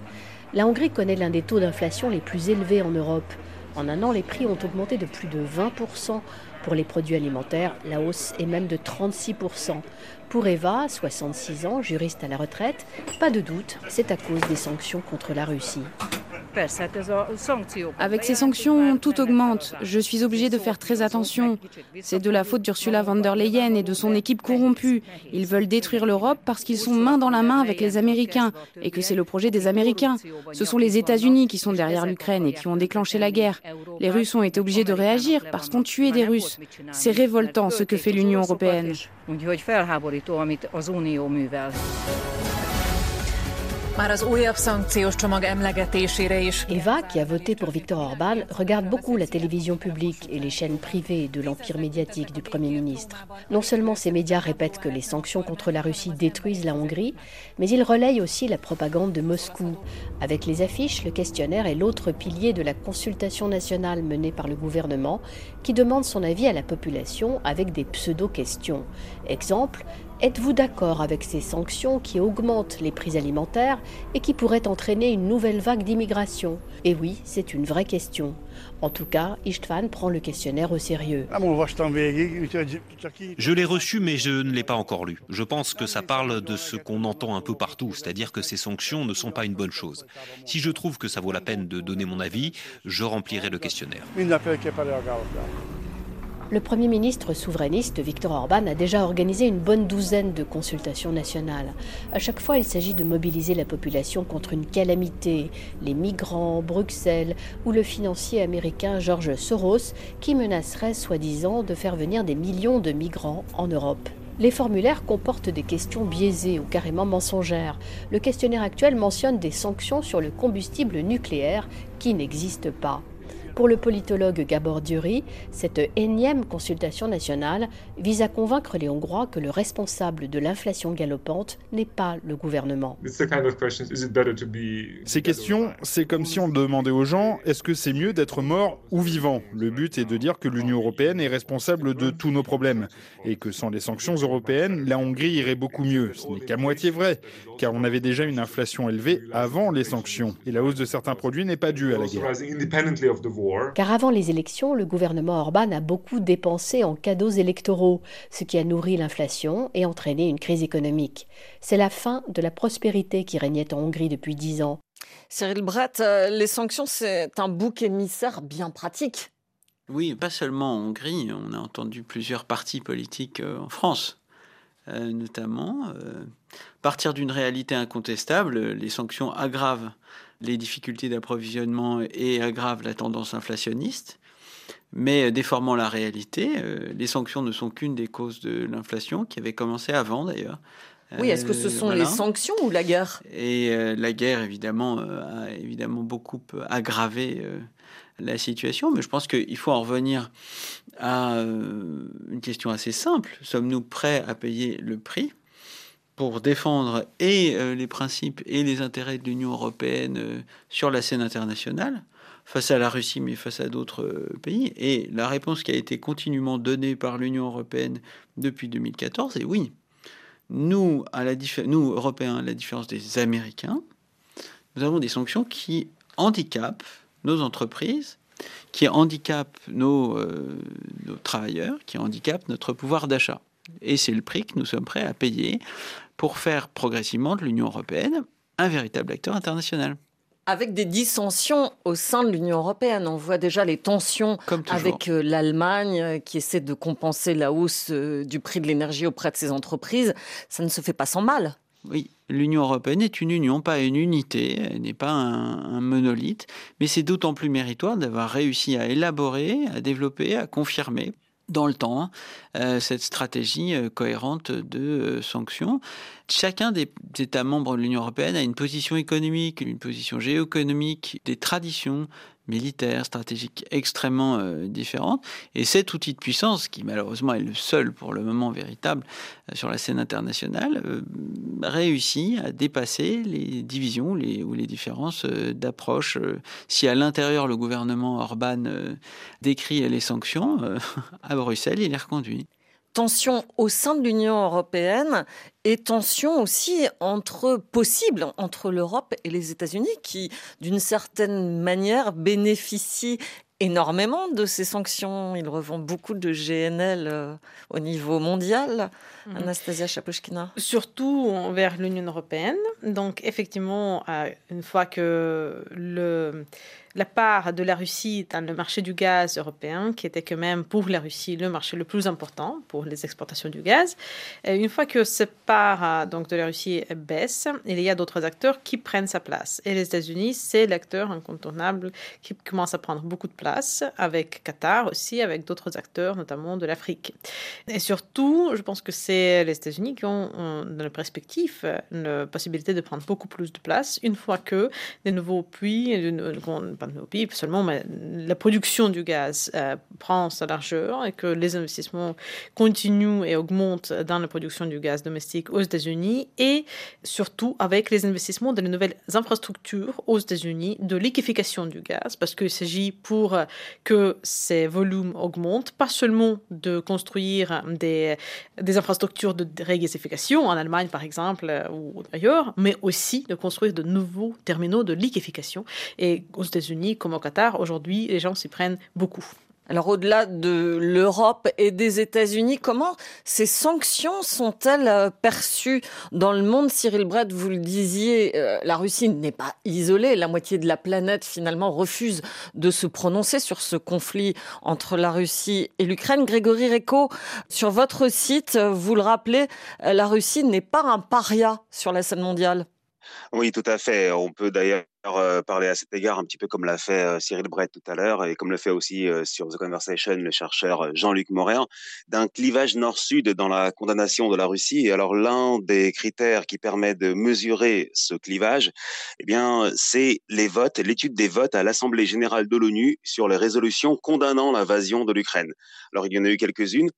La Hongrie connaît l'un des taux d'inflation les plus élevés en Europe. En un an, les prix ont augmenté de plus de 20%. Pour les produits alimentaires, la hausse est même de 36%. Pour Eva, 66 ans, juriste à la retraite, pas de doute, c'est à cause des sanctions contre la Russie. Avec ces sanctions, tout augmente. Je suis obligé de faire très attention. C'est de la faute d'Ursula von der Leyen et de son équipe corrompue. Ils veulent détruire l'Europe parce qu'ils sont main dans la main avec les Américains et que c'est le projet des Américains. Ce sont les États-Unis qui sont derrière l'Ukraine et qui ont déclenché la guerre. Les Russes ont été obligés de réagir parce qu'on tuait des Russes. C'est révoltant ce que fait l'Union européenne. Úgyhogy felháborító, amit az Unió művel. Eva, qui a voté pour Viktor Orban, regarde beaucoup la télévision publique et les chaînes privées de l'empire médiatique du Premier ministre. Non seulement ces médias répètent que les sanctions contre la Russie détruisent la Hongrie, mais ils relayent aussi la propagande de Moscou. Avec les affiches, le questionnaire est l'autre pilier de la consultation nationale menée par le gouvernement qui demande son avis à la population avec des pseudo-questions. Exemple, Êtes-vous d'accord avec ces sanctions qui augmentent les prix alimentaires et qui pourraient entraîner une nouvelle vague d'immigration? Et oui, c'est une vraie question. En tout cas, Istvan prend le questionnaire au sérieux. Je l'ai reçu, mais je ne l'ai pas encore lu. Je pense que ça parle de ce qu'on entend un peu partout, c'est-à-dire que ces sanctions ne sont pas une bonne chose. Si je trouve que ça vaut la peine de donner mon avis, je remplirai le questionnaire. Le Premier ministre souverainiste Viktor Orban a déjà organisé une bonne douzaine de consultations nationales. À chaque fois, il s'agit de mobiliser la population contre une calamité, les migrants, Bruxelles ou le financier américain George Soros qui menacerait soi-disant de faire venir des millions de migrants en Europe. Les formulaires comportent des questions biaisées ou carrément mensongères. Le questionnaire actuel mentionne des sanctions sur le combustible nucléaire qui n'existent pas. Pour le politologue Gabor Duri, cette énième consultation nationale vise à convaincre les Hongrois que le responsable de l'inflation galopante n'est pas le gouvernement. Ces questions, c'est comme si on demandait aux gens est-ce que c'est mieux d'être mort ou vivant? Le but est de dire que l'Union européenne est responsable de tous nos problèmes et que sans les sanctions européennes, la Hongrie irait beaucoup mieux. Ce n'est qu'à moitié vrai, car on avait déjà une inflation élevée avant les sanctions et la hausse de certains produits n'est pas due à la guerre. Car avant les élections, le gouvernement Orban a beaucoup dépensé en cadeaux électoraux, ce qui a nourri l'inflation et entraîné une crise économique. C'est la fin de la prospérité qui régnait en Hongrie depuis dix ans. Cyril Brett, euh, les sanctions, c'est un bouc émissaire bien pratique. Oui, pas seulement en Hongrie. On a entendu plusieurs partis politiques euh, en France, euh, notamment. partir d'une réalité incontestable, les sanctions aggravent les difficultés d'approvisionnement et aggravent la tendance inflationniste. Mais déformant la réalité, les sanctions ne sont qu'une des causes de l'inflation, qui avait commencé avant d'ailleurs. Oui, est-ce que ce sont les sanctions ou la guerre? Et la guerre, évidemment, a évidemment beaucoup aggravé la situation, mais je pense qu'il faut en revenir à une question assez simple. Sommes-nous prêts à payer le prix? Pour défendre et les principes et les intérêts de l'Union européenne sur la scène internationale face à la Russie, mais face à d'autres pays. Et la réponse qui a été continuellement donnée par l'Union européenne depuis 2014 est oui. Nous, à la nous, Européens, à la différence des Américains, nous avons des sanctions qui handicapent nos entreprises, qui handicapent nos, euh, nos travailleurs, qui handicapent notre pouvoir d'achat. Et c'est le prix que nous sommes prêts à payer pour faire progressivement de l'Union européenne un véritable acteur international. Avec des dissensions au sein de l'Union européenne. On voit déjà les tensions avec euh, l'Allemagne euh, qui essaie de compenser la hausse du prix de l'énergie auprès de ses entreprises. Ça ne se fait pas sans mal. Oui, l'Union européenne est une union, pas une unité, elle n'est pas un, monolithe, mais c'est d'autant plus méritoire d'avoir réussi à élaborer, à développer, à confirmer dans le temps euh, cette stratégie euh, cohérente de euh, sanctions. Chacun des États membres de l'Union européenne a une position économique, une position géoéconomique, des traditions, militaire, stratégique extrêmement euh, différentes. Et cet outil de puissance, qui malheureusement est le seul pour le moment véritable euh, sur la scène internationale, euh, réussit à dépasser les divisions les, ou les différences d'approche. si à l'intérieur le gouvernement Orban décrit les sanctions, à Bruxelles, il les reconduit tension au sein de l'Union européenne et tension aussi entre possibles entre l'Europe et les États-Unis qui, d'une certaine manière, bénéficient énormément de ces sanctions. Ils revendent beaucoup de GNL euh, au niveau mondial. Mhm. Anastasia Chapochkina. Surtout envers l'Union européenne. Donc, effectivement, euh, une fois que le la part de la Russie dans le marché du gaz européen, qui était quand même pour la Russie le marché le plus important pour les exportations du gaz. Et une fois que cette part euh, donc, de la Russie baisse, il y a d'autres acteurs qui prennent sa place. Et les États-Unis, c'est l'acteur incontournable qui commence à prendre beaucoup de place, avec Qatar aussi, avec d'autres acteurs, notamment de l'Afrique. Et surtout, je pense que c'est les États-Unis qui ont, dans la perspective, la possibilité de prendre beaucoup plus de place une fois que des nouveaux puits, nos pays seulement, mais la production du gaz euh, prend sa largeur et que les investissements continuent et augmentent dans la production du gaz domestique aux États-Unis et surtout avec les investissements dans les nouvelles infrastructures aux États-Unis de liquéfication du gaz, parce qu'il s'agit pour que ces volumes augmentent, pas seulement de construire des, des infrastructures de régasification en Allemagne par exemple ou ailleurs, mais aussi de construire de nouveaux terminaux de liquéfication. Et aux États-Unis, comme au Qatar, aujourd'hui, les gens s'y prennent beaucoup. Alors au-delà de l'Europe et des États-Unis, comment ces sanctions sont-elles euh, perçues dans le monde? Cyril Brett, vous le disiez, euh, la Russie n'est pas isolée. La moitié de la planète finalement refuse de se prononcer sur ce conflit entre la Russie et l'Ukraine. Grégory Reco, sur votre site, vous le rappelez, la Russie n'est pas un paria sur la scène mondiale. Oui, tout à fait. On peut d'ailleurs euh, parler à cet égard, un petit peu comme l'a fait euh, Cyril Brett tout à l'heure et comme le fait aussi euh, sur The Conversation le chercheur Jean-Luc Morin, d'un clivage nord-sud dans la condamnation de la Russie. Et alors l'un des critères qui permet de mesurer ce clivage, eh bien, c'est les votes, l'étude des votes à l'Assemblée générale de l'ONU sur les résolutions condamnant l'invasion de l'Ukraine. Alors il y en a eu quelques-unes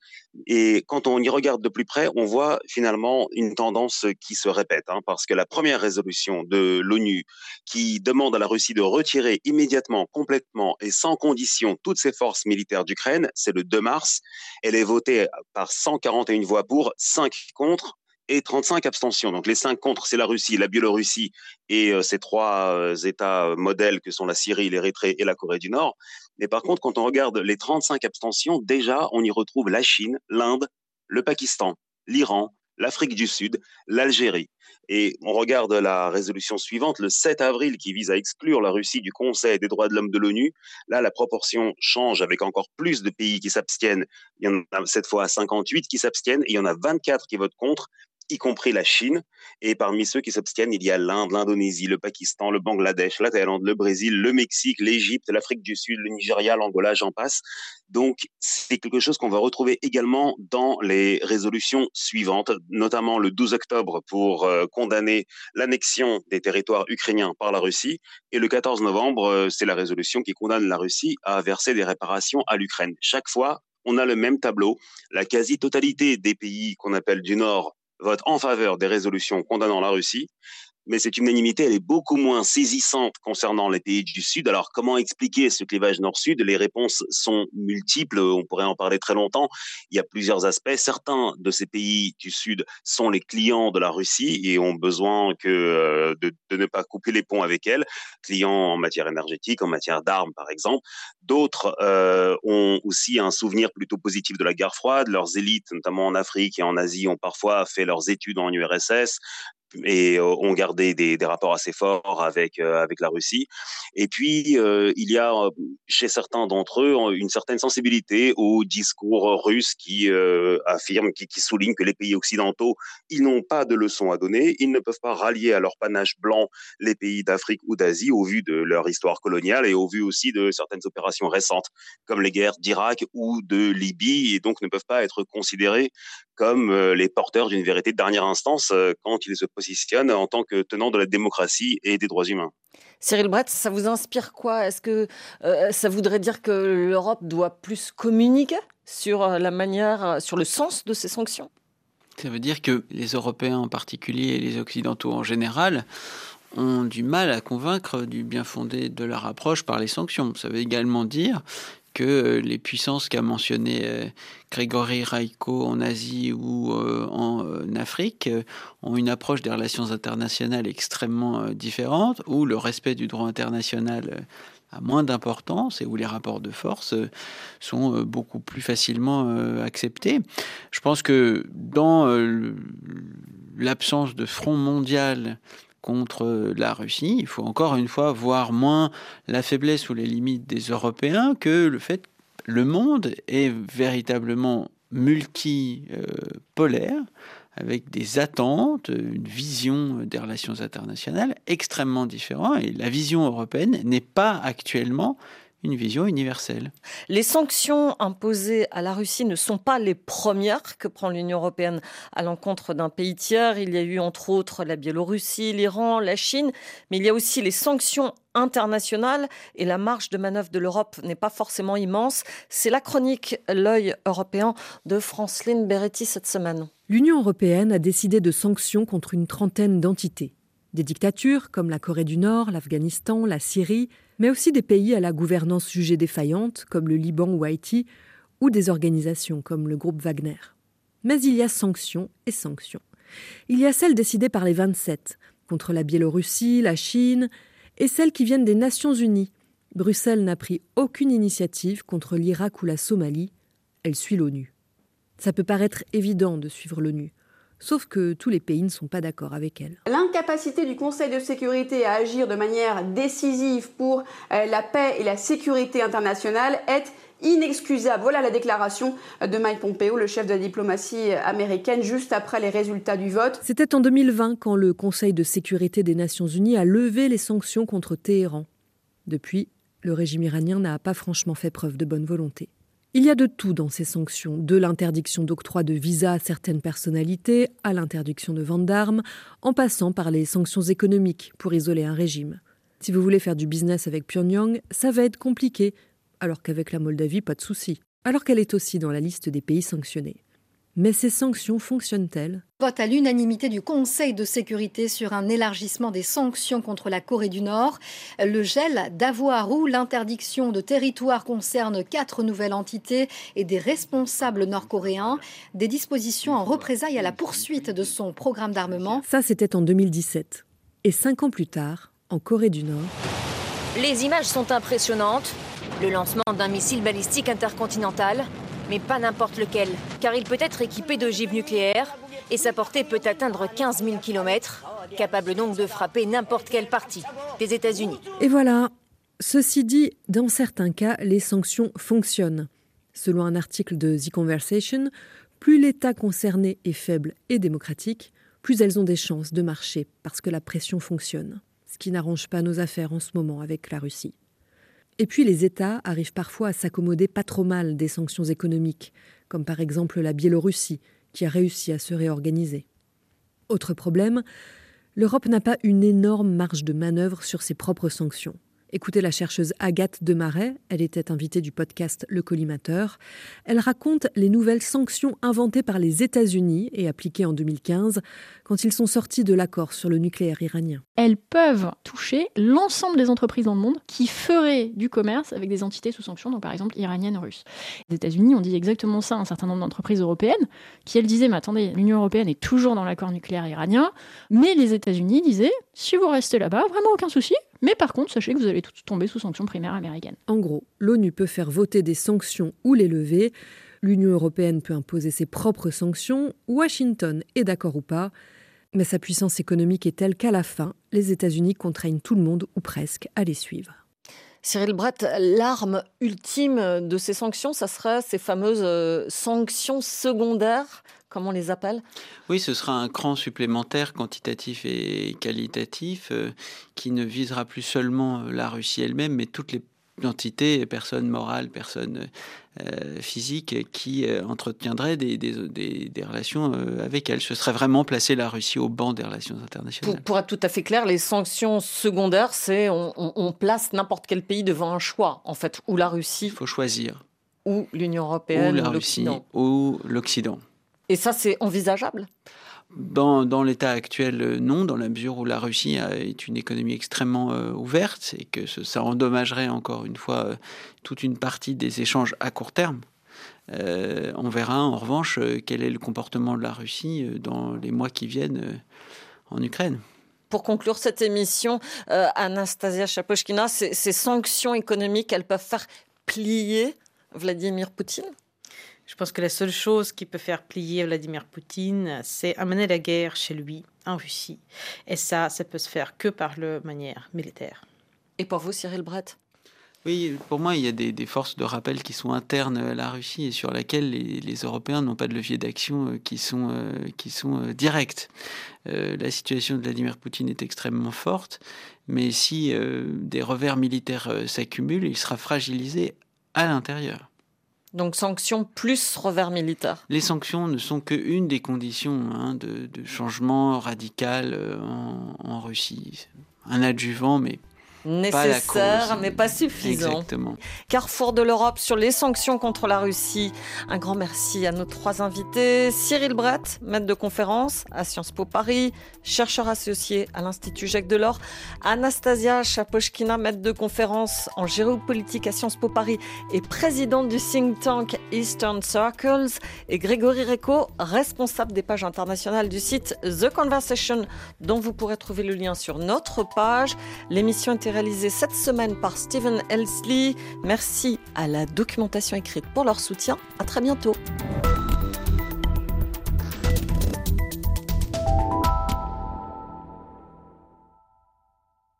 et quand on y regarde de plus près, on voit finalement une tendance qui se répète, hein, parce que la première résolution de l'ONU qui demande à la Russie de retirer immédiatement, complètement et sans condition toutes ses forces militaires d'Ukraine. C'est le 2 mars. Elle est votée par 141 voix pour, 5 contre et 35 abstentions. Donc les 5 contre, c'est la Russie, la Biélorussie et euh, ces trois euh, États modèles que sont la Syrie, l'Érythrée et la Corée du Nord. Mais par contre, quand on regarde les 35 abstentions, déjà, on y retrouve la Chine, l'Inde, le Pakistan, l'Iran, l'Afrique du Sud, l'Algérie. Et on regarde la résolution suivante, le 7 avril, qui vise à exclure la Russie du Conseil des droits de l'homme de l'ONU. Là, la proportion change avec encore plus de pays qui s'abstiennent. Il y en a cette fois 58 qui s'abstiennent et il y en a 24 qui votent contre y compris la Chine. Et parmi ceux qui s'abstiennent, il y a l'Inde, l'Indonésie, le Pakistan, le Bangladesh, la Thaïlande, le Brésil, le Mexique, l'Égypte, l'Afrique du Sud, le Nigeria, l'Angola, j'en passe. Donc, c'est quelque chose qu'on va retrouver également dans les résolutions suivantes, notamment le 12 octobre pour euh, condamner l'annexion des territoires ukrainiens par la Russie. Et le 14 novembre, euh, c'est la résolution qui condamne la Russie à verser des réparations à l'Ukraine. Chaque fois, on a le même tableau. La quasi-totalité des pays qu'on appelle du Nord vote en faveur des résolutions condamnant la Russie mais cette unanimité, elle est beaucoup moins saisissante concernant les pays du Sud. Alors, comment expliquer ce clivage nord-sud? Les réponses sont multiples, on pourrait en parler très longtemps. Il y a plusieurs aspects. Certains de ces pays du Sud sont les clients de la Russie et ont besoin que euh, de, ne pas couper les ponts avec elle, clients en matière énergétique, en matière d'armes, par exemple. D'autres euh, ont aussi un souvenir plutôt positif de la guerre froide. Leurs élites, notamment en Afrique et en Asie, ont parfois fait leurs études en URSS et euh, ont gardé des, rapports assez forts avec euh, avec la Russie. Et puis euh, il y a chez certains d'entre eux une certaine sensibilité au discours russe qui affirme, qui, qui, souligne que les pays occidentaux ils n'ont pas de leçons à donner, ils ne peuvent pas rallier à leur panache blanc les pays d'Afrique ou d'Asie au vu de leur histoire coloniale et au vu aussi de certaines opérations récentes comme les guerres d'Irak ou de Libye et donc ne peuvent pas être considérés comme les porteurs d'une vérité de dernière instance quand ils se positionne en tant que tenant de la démocratie et des droits humains. Cyril Brett, ça vous inspire quoi? Est-ce que euh, ça voudrait dire que l'Europe doit plus communiquer sur euh, la manière, euh, sur le sens de ces sanctions? Ça veut dire que les Européens en particulier et les Occidentaux en général ont du mal à convaincre du bien fondé de leur approche par les sanctions. Ça veut également dire que euh, les puissances qu'a mentionné euh, Grégory Raiko en Asie ou euh, en Afrique ont une approche des relations internationales extrêmement différente, où le respect du droit international a moins d'importance et où les rapports de force sont beaucoup plus facilement acceptés. Je pense que dans l'absence de front mondial contre la Russie. Il faut encore une fois voir moins la faiblesse ou les limites des Européens que le fait que le monde est véritablement multipolaire, avec des attentes, une vision des relations internationales extrêmement différentes. Et la vision européenne n'est pas actuellement une vision universelle. Les sanctions imposées à la Russie ne sont pas les premières que prend l'Union européenne à l'encontre d'un pays tiers. Il y a eu entre autres la Biélorussie, l'Iran, la Chine, mais il y a aussi les sanctions internationales et la marge de manœuvre de l'Europe n'est pas forcément immense. C'est la chronique L'œil européen de Franceline Beretti cette semaine. L'Union européenne a décidé de sanctions contre une trentaine d'entités. Des dictatures comme la Corée du Nord, l'Afghanistan, la Syrie, mais aussi des pays à la gouvernance jugée défaillante comme le Liban ou Haïti, ou des organisations comme le groupe Wagner. Mais il y a sanctions et sanctions. Il y a celles décidées par les 27 contre la Biélorussie, la Chine, et celles qui viennent des Nations Unies. Bruxelles n'a pris aucune initiative contre l'Irak ou la Somalie, elle suit l'ONU. Ça peut paraître évident de suivre l'ONU, sauf que tous les pays ne sont pas d'accord avec elle. L'incapacité du Conseil de sécurité à agir de manière décisive pour euh, la paix et la sécurité internationale est inexcusable. Voilà la déclaration de Mike Pompeo, le chef de la diplomatie américaine, juste après les résultats du vote. C'était en 2020 quand le Conseil de sécurité des Nations Unies a levé les sanctions contre Téhéran. Depuis, le régime iranien n'a pas franchement fait preuve de bonne volonté. Il y a de tout dans ces sanctions, de l'interdiction d'octroi de visa à certaines personnalités, à l'interdiction de vente d'armes, en passant par les sanctions économiques pour isoler un régime. Si vous voulez faire du business avec Pyongyang, ça va être compliqué, alors qu'avec la Moldavie, pas de souci, alors qu'elle est aussi dans la liste des pays sanctionnés. Mais ces sanctions fonctionnent-elles? Vote à l'unanimité du Conseil de sécurité sur un élargissement des sanctions contre la Corée du Nord. Le gel d'avoir ou l'interdiction de territoire concerne quatre nouvelles entités et des responsables nord-coréens. Des dispositions en représailles à la poursuite de son programme d'armement. Ça, c'était en 2017. Et cinq ans plus tard, en Corée du Nord. Les images sont impressionnantes. Le lancement d'un missile balistique intercontinental, mais pas n'importe lequel, car il peut être équipé d'ogives nucléaires et sa portée peut atteindre 15 000 km, capable donc de frapper n'importe quelle partie des États-Unis. Et voilà. Ceci dit, dans certains cas, les sanctions fonctionnent. Selon un article de The Conversation, plus l'État concerné est faible et démocratique, plus elles ont des chances de marcher parce que la pression fonctionne, ce qui n'arrange pas nos affaires en ce moment avec la Russie. Et puis les États arrivent parfois à s'accommoder pas trop mal des sanctions économiques, comme par exemple la Biélorussie, qui a réussi à se réorganiser. Autre problème, l'Europe n'a pas une énorme marge de manœuvre sur ses propres sanctions. Écoutez la chercheuse Agathe Demarais, elle était invitée du podcast Le Collimateur. Elle raconte les nouvelles sanctions inventées par les États-Unis et appliquées en 2015 quand ils sont sortis de l'accord sur le nucléaire iranien. Elles peuvent toucher l'ensemble des entreprises dans le monde qui feraient du commerce avec des entités sous sanctions, donc par exemple iraniennes ou russes. Les États-Unis ont dit exactement ça à un certain nombre d'entreprises européennes qui, elles, disaient Mais attendez, l'Union européenne est toujours dans l'accord nucléaire iranien, mais les États-Unis disaient Si vous restez là-bas, vraiment aucun souci, mais par contre, sachez que vous allez tous tomber sous sanctions primaires américaines. En gros, l'ONU peut faire voter des sanctions ou les lever. L'Union européenne peut imposer ses propres sanctions. Washington est d'accord ou pas. Mais sa puissance économique est telle qu'à la fin, les États-Unis contraignent tout le monde, ou presque, à les suivre. Cyril Brett, l'arme ultime de ces sanctions, ça serait ces fameuses euh, sanctions secondaires comme on les appelle? Oui, ce sera un cran supplémentaire quantitatif et qualitatif euh, qui ne visera plus seulement la Russie elle-même, mais toutes les entités, personnes morales, personnes euh, physiques qui euh, entretiendraient des, des, relations avec elle. Ce serait vraiment placer la Russie au banc des relations internationales. Pour, être tout à fait clair, les sanctions secondaires, c'est on, on, place n'importe quel pays devant un choix, en fait, ou la Russie. Il faut choisir. Ou l'Union européenne, ou la Russie, ou l'Occident. Et ça, c'est envisageable? Dans, dans l'état actuel, euh, non, dans la mesure où la Russie est une économie extrêmement euh, ouverte et que ça endommagerait encore une fois euh, toute une partie des échanges à court terme. on verra en revanche quel est le comportement de la Russie dans les mois qui viennent en Ukraine? Pour conclure cette émission, Anastasia Chapochkina, ces, ces sanctions économiques, elles peuvent faire plier Vladimir Poutine? Je pense que la seule chose qui peut faire plier Vladimir Poutine, c'est amener la guerre chez lui, en Russie. Et ça, ça peut se faire que par la manière militaire. Et pour vous, Cyril Brett oui, pour moi, il y a des, forces de rappel qui sont internes à la Russie et sur lesquelles les, Européens n'ont pas de levier d'action euh, qui sont, euh, qui sont euh, directs. la situation de Vladimir Poutine est extrêmement forte, mais si des revers militaires s'accumulent, il sera fragilisé à l'intérieur. Donc sanctions plus revers militaire. Les sanctions ne sont qu'une des conditions hein, de, changement radical euh, en Russie. Un adjuvant, mais nécessaire, mais pas suffisant. Exactement. Carrefour de l'Europe sur les sanctions contre la Russie. Un grand merci à nos trois invités. Cyril Brett, maître de conférence à Sciences Po Paris, chercheur associé à l'Institut Jacques Delors. Anastasia Chapochkina, maître de conférence en géopolitique à Sciences Po Paris et présidente du think tank Eastern Circles. Et Grégory Reco, responsable des pages internationales du site The Conversation, dont vous pourrez trouver le lien sur notre page. L'émission est réalisé cette semaine par Stephen Elsley. Merci à la documentation écrite pour leur soutien. À très bientôt.